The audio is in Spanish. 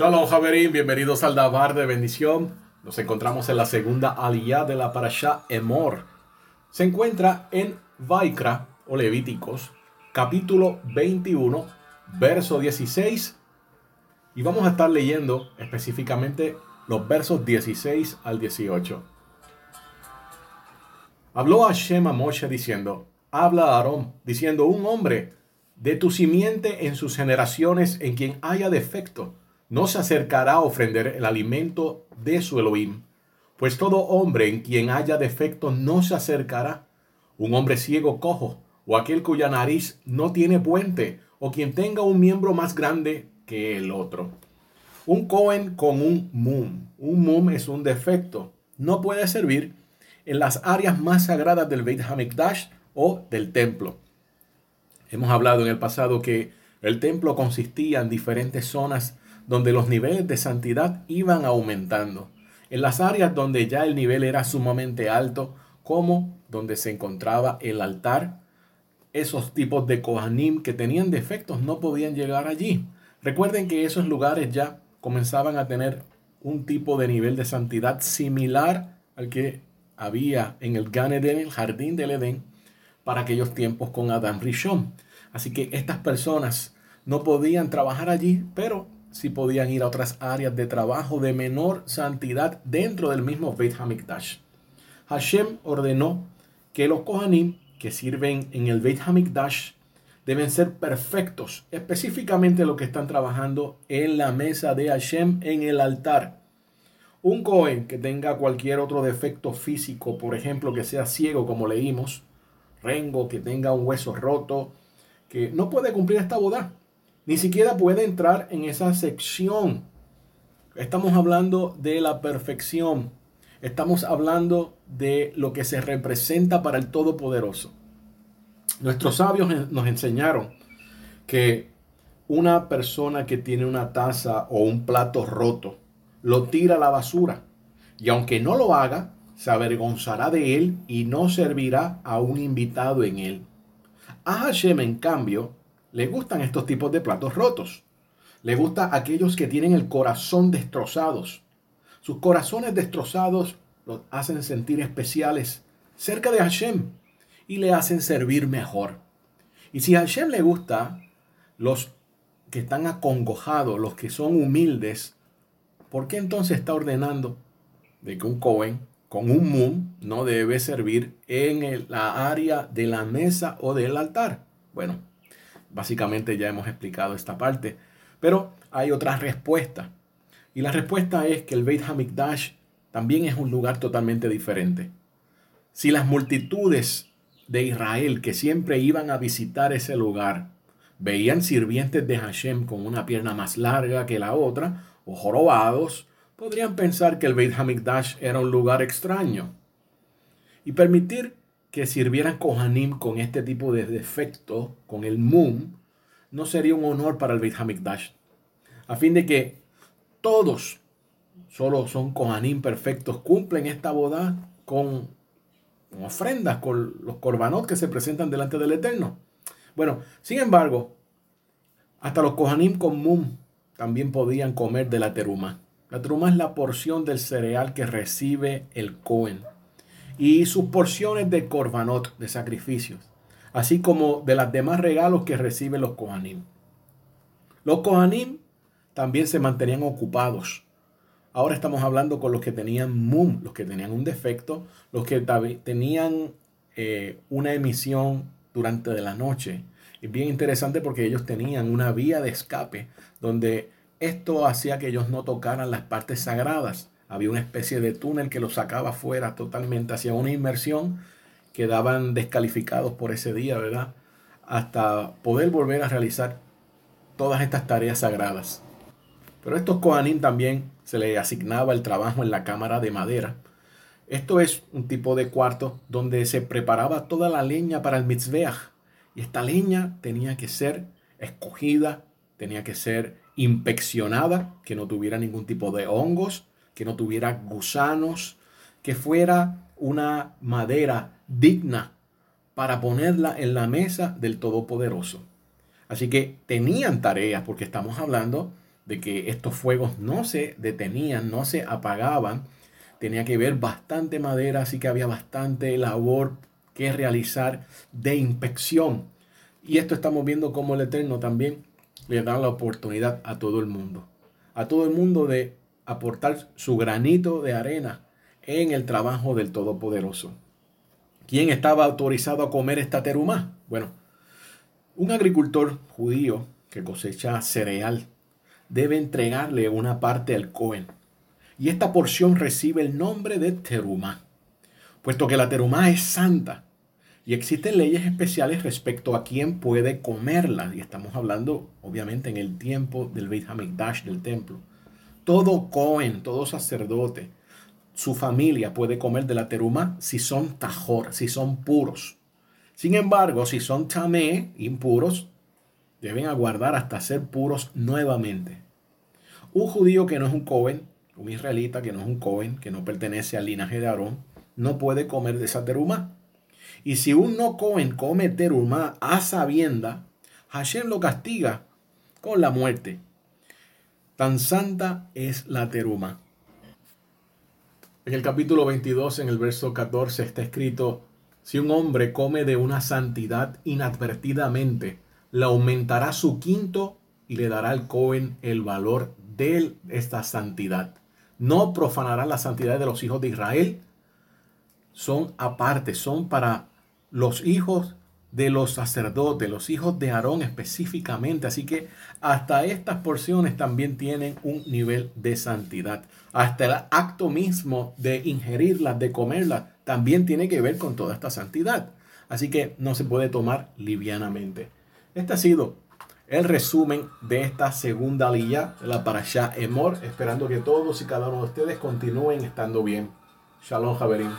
Shalom Javerín, bienvenidos al Dabar de bendición. Nos encontramos en la segunda aliyah de la parasha Emor. Se encuentra en Vaikra o Levíticos, capítulo 21, verso 16. Y vamos a estar leyendo específicamente los versos 16 al 18. Habló Hashem a Moshe diciendo, habla a Aarón, diciendo, un hombre de tu simiente en sus generaciones en quien haya defecto, no se acercará a ofrender el alimento de su Elohim, pues todo hombre en quien haya defecto no se acercará. Un hombre ciego cojo, o aquel cuya nariz no tiene puente, o quien tenga un miembro más grande que el otro. Un Cohen con un mum. Un mum es un defecto. No puede servir en las áreas más sagradas del Beit HaMikdash o del templo. Hemos hablado en el pasado que el templo consistía en diferentes zonas donde los niveles de santidad iban aumentando. En las áreas donde ya el nivel era sumamente alto, como donde se encontraba el altar, esos tipos de Kohanim que tenían defectos no podían llegar allí. Recuerden que esos lugares ya comenzaban a tener un tipo de nivel de santidad similar al que había en el Gan Eden, el jardín del Edén, para aquellos tiempos con Adam Rishon. Así que estas personas no podían trabajar allí, pero sí podían ir a otras áreas de trabajo de menor santidad dentro del mismo Beit Hamikdash. Hashem ordenó que los Kohanim que sirven en el Beit Hamikdash deben ser perfectos, específicamente los que están trabajando en la mesa de Hashem en el altar. Un Cohen que tenga cualquier otro defecto físico, por ejemplo, que sea ciego, como leímos, rengo, que tenga un hueso roto, que no puede cumplir esta boda, ni siquiera puede entrar en esa sección. Estamos hablando de la perfección. Estamos hablando de lo que se representa para el Todopoderoso. Nuestros sabios nos enseñaron que una persona que tiene una taza o un plato roto, lo tira a la basura. Y aunque no lo haga, se avergonzará de él y no servirá a un invitado en él. A Hashem, en cambio, le gustan estos tipos de platos rotos. Le gusta aquellos que tienen el corazón destrozados. Sus corazones destrozados los hacen sentir especiales cerca de Hashem y le hacen servir mejor. Y si a Hashem le gusta los que están acongojados, los que son humildes, ¿por qué entonces está ordenando de que un Cohen con un mum no debe servir en la área de la mesa o del altar? Bueno, básicamente ya hemos explicado esta parte, pero hay otra respuesta. Y la respuesta es que el Beit Hamikdash también es un lugar totalmente diferente. Si las multitudes de Israel que siempre iban a visitar ese lugar veían sirvientes de Hashem con una pierna más larga que la otra, o jorobados, podrían pensar que el Beit Hamikdash era un lugar extraño. Y permitir que sirvieran Kohanim con este tipo de defecto, con el Mum, no sería un honor para el Beit Hamikdash. A fin de que todos, solo son Kohanim perfectos, cumplen esta boda con, ofrendas, con los korbanot que se presentan delante del Eterno. Bueno, sin embargo, hasta los Kohanim con Mum también podían comer de la teruma. La teruma es la porción del cereal que recibe el Cohen y sus porciones de korbanot, de sacrificios, así como de las demás regalos que reciben los Kohanim. Los Kohanim también se mantenían ocupados. Ahora estamos hablando con los que tenían mum, los que tenían un defecto, los que tenían eh, una emisión durante la noche. Es bien interesante porque ellos tenían una vía de escape donde esto hacía que ellos no tocaran las partes sagradas había una especie de túnel que los sacaba fuera totalmente hacia una inmersión. Quedaban descalificados por ese día, ¿verdad? Hasta poder volver a realizar todas estas tareas sagradas. Pero a estos Kohanim también se les asignaba el trabajo en la cámara de madera. Esto es un tipo de cuarto donde se preparaba toda la leña para el mitzveach. Y esta leña tenía que ser escogida, tenía que ser inspeccionada, que no tuviera ningún tipo de hongos, que no tuviera gusanos, que fuera una madera digna para ponerla en la mesa del Todopoderoso. Así que tenían tareas, porque estamos hablando de que estos fuegos no se detenían, no se apagaban. Tenía que ver bastante madera, así que había bastante labor que realizar de inspección. Y esto estamos viendo como el Eterno también le da la oportunidad a todo el mundo. A todo el mundo de aportar su granito de arena en el trabajo del Todopoderoso. ¿Quién estaba autorizado a comer esta terumá? Bueno, un agricultor judío que cosecha cereal debe entregarle una parte al Cohen. Y esta porción recibe el nombre de terumá, puesto que la terumá es santa. Y existen leyes especiales respecto a quién puede comerla. Y estamos hablando, obviamente, en el tiempo del Beit HaMikdash, del templo. Todo Cohen, todo sacerdote, su familia puede comer de la teruma si son tajor, si son puros. Sin embargo, si son tamé, impuros, deben aguardar hasta ser puros nuevamente. Un judío que no es un Cohen, un israelita que no es un Cohen, que no pertenece al linaje de Aarón, no puede comer de esa teruma. Y si un no Cohen come teruma a sabienda, Hashem lo castiga con la muerte. Tan santa es la teruma. En el capítulo 22, en el verso 14, está escrito, si un hombre come de una santidad inadvertidamente, le aumentará su quinto y le dará al Cohen el valor de esta santidad. No profanará la santidad de los hijos de Israel. Son aparte, son para los hijos de los sacerdotes, los hijos de Aarón específicamente. Así que hasta estas porciones también tienen un nivel de santidad. Hasta el acto mismo de ingerirlas, de comerlas, también tiene que ver con toda esta santidad. Así que no se puede tomar livianamente. Este ha sido el resumen de esta segunda de la Parashá Emor, esperando que todos y cada uno de ustedes continúen estando bien. Shalom, Javerín.